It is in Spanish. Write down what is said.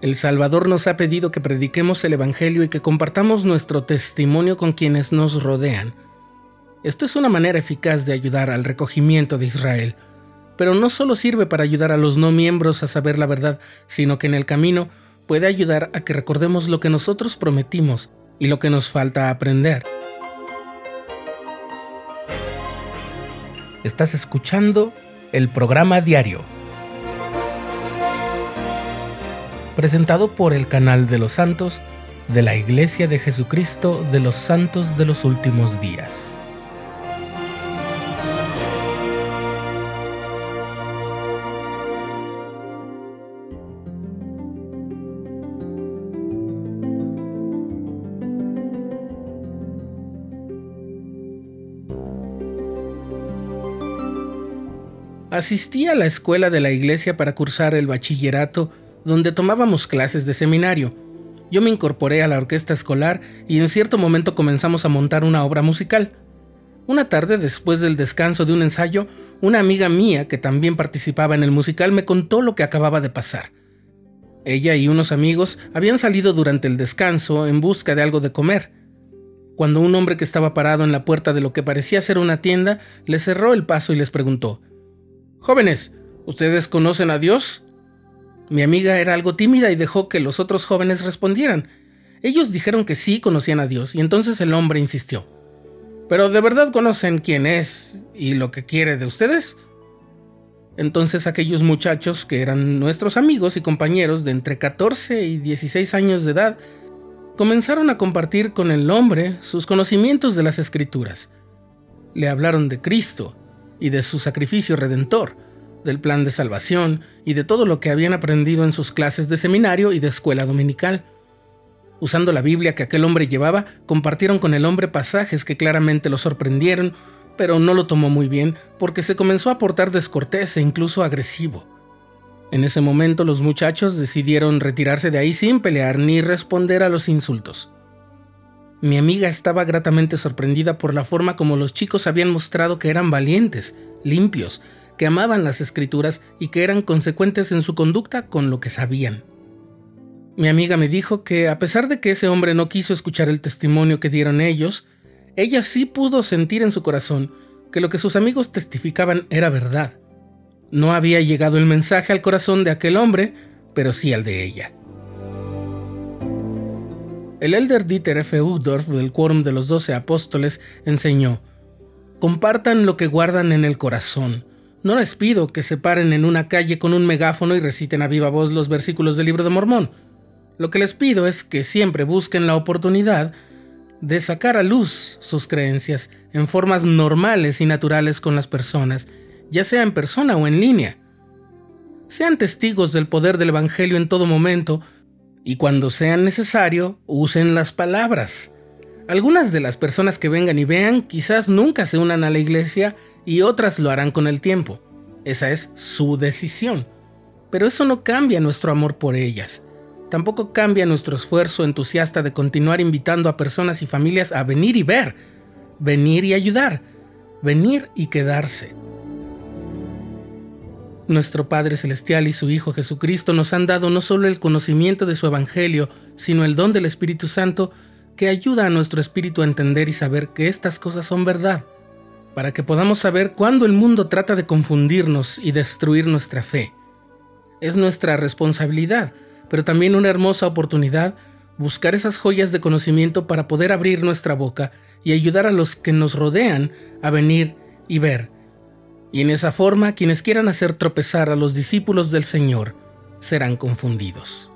El Salvador nos ha pedido que prediquemos el Evangelio y que compartamos nuestro testimonio con quienes nos rodean. Esto es una manera eficaz de ayudar al recogimiento de Israel, pero no solo sirve para ayudar a los no miembros a saber la verdad, sino que en el camino puede ayudar a que recordemos lo que nosotros prometimos y lo que nos falta aprender. Estás escuchando el programa diario, presentado por el canal de los santos de la Iglesia de Jesucristo de los Santos de los Últimos Días. Asistí a la escuela de la iglesia para cursar el bachillerato, donde tomábamos clases de seminario. Yo me incorporé a la orquesta escolar y en cierto momento comenzamos a montar una obra musical. Una tarde, después del descanso de un ensayo, una amiga mía que también participaba en el musical me contó lo que acababa de pasar. Ella y unos amigos habían salido durante el descanso en busca de algo de comer. Cuando un hombre que estaba parado en la puerta de lo que parecía ser una tienda les cerró el paso y les preguntó, Jóvenes, ¿ustedes conocen a Dios? Mi amiga era algo tímida y dejó que los otros jóvenes respondieran. Ellos dijeron que sí conocían a Dios y entonces el hombre insistió. ¿Pero de verdad conocen quién es y lo que quiere de ustedes? Entonces aquellos muchachos que eran nuestros amigos y compañeros de entre 14 y 16 años de edad comenzaron a compartir con el hombre sus conocimientos de las escrituras. Le hablaron de Cristo, y de su sacrificio redentor, del plan de salvación y de todo lo que habían aprendido en sus clases de seminario y de escuela dominical. Usando la Biblia que aquel hombre llevaba, compartieron con el hombre pasajes que claramente lo sorprendieron, pero no lo tomó muy bien porque se comenzó a portar descortés e incluso agresivo. En ese momento los muchachos decidieron retirarse de ahí sin pelear ni responder a los insultos. Mi amiga estaba gratamente sorprendida por la forma como los chicos habían mostrado que eran valientes, limpios, que amaban las escrituras y que eran consecuentes en su conducta con lo que sabían. Mi amiga me dijo que a pesar de que ese hombre no quiso escuchar el testimonio que dieron ellos, ella sí pudo sentir en su corazón que lo que sus amigos testificaban era verdad. No había llegado el mensaje al corazón de aquel hombre, pero sí al de ella. El elder Dieter F. Uchtdorf del Quórum de los Doce Apóstoles enseñó: Compartan lo que guardan en el corazón. No les pido que se paren en una calle con un megáfono y reciten a viva voz los versículos del libro de Mormón. Lo que les pido es que siempre busquen la oportunidad de sacar a luz sus creencias en formas normales y naturales con las personas, ya sea en persona o en línea. Sean testigos del poder del Evangelio en todo momento, y cuando sea necesario, usen las palabras. Algunas de las personas que vengan y vean quizás nunca se unan a la iglesia y otras lo harán con el tiempo. Esa es su decisión. Pero eso no cambia nuestro amor por ellas. Tampoco cambia nuestro esfuerzo entusiasta de continuar invitando a personas y familias a venir y ver, venir y ayudar, venir y quedarse. Nuestro Padre Celestial y su Hijo Jesucristo nos han dado no solo el conocimiento de su Evangelio, sino el don del Espíritu Santo que ayuda a nuestro espíritu a entender y saber que estas cosas son verdad, para que podamos saber cuándo el mundo trata de confundirnos y destruir nuestra fe. Es nuestra responsabilidad, pero también una hermosa oportunidad buscar esas joyas de conocimiento para poder abrir nuestra boca y ayudar a los que nos rodean a venir y ver y en esa forma quienes quieran hacer tropezar a los discípulos del Señor serán confundidos.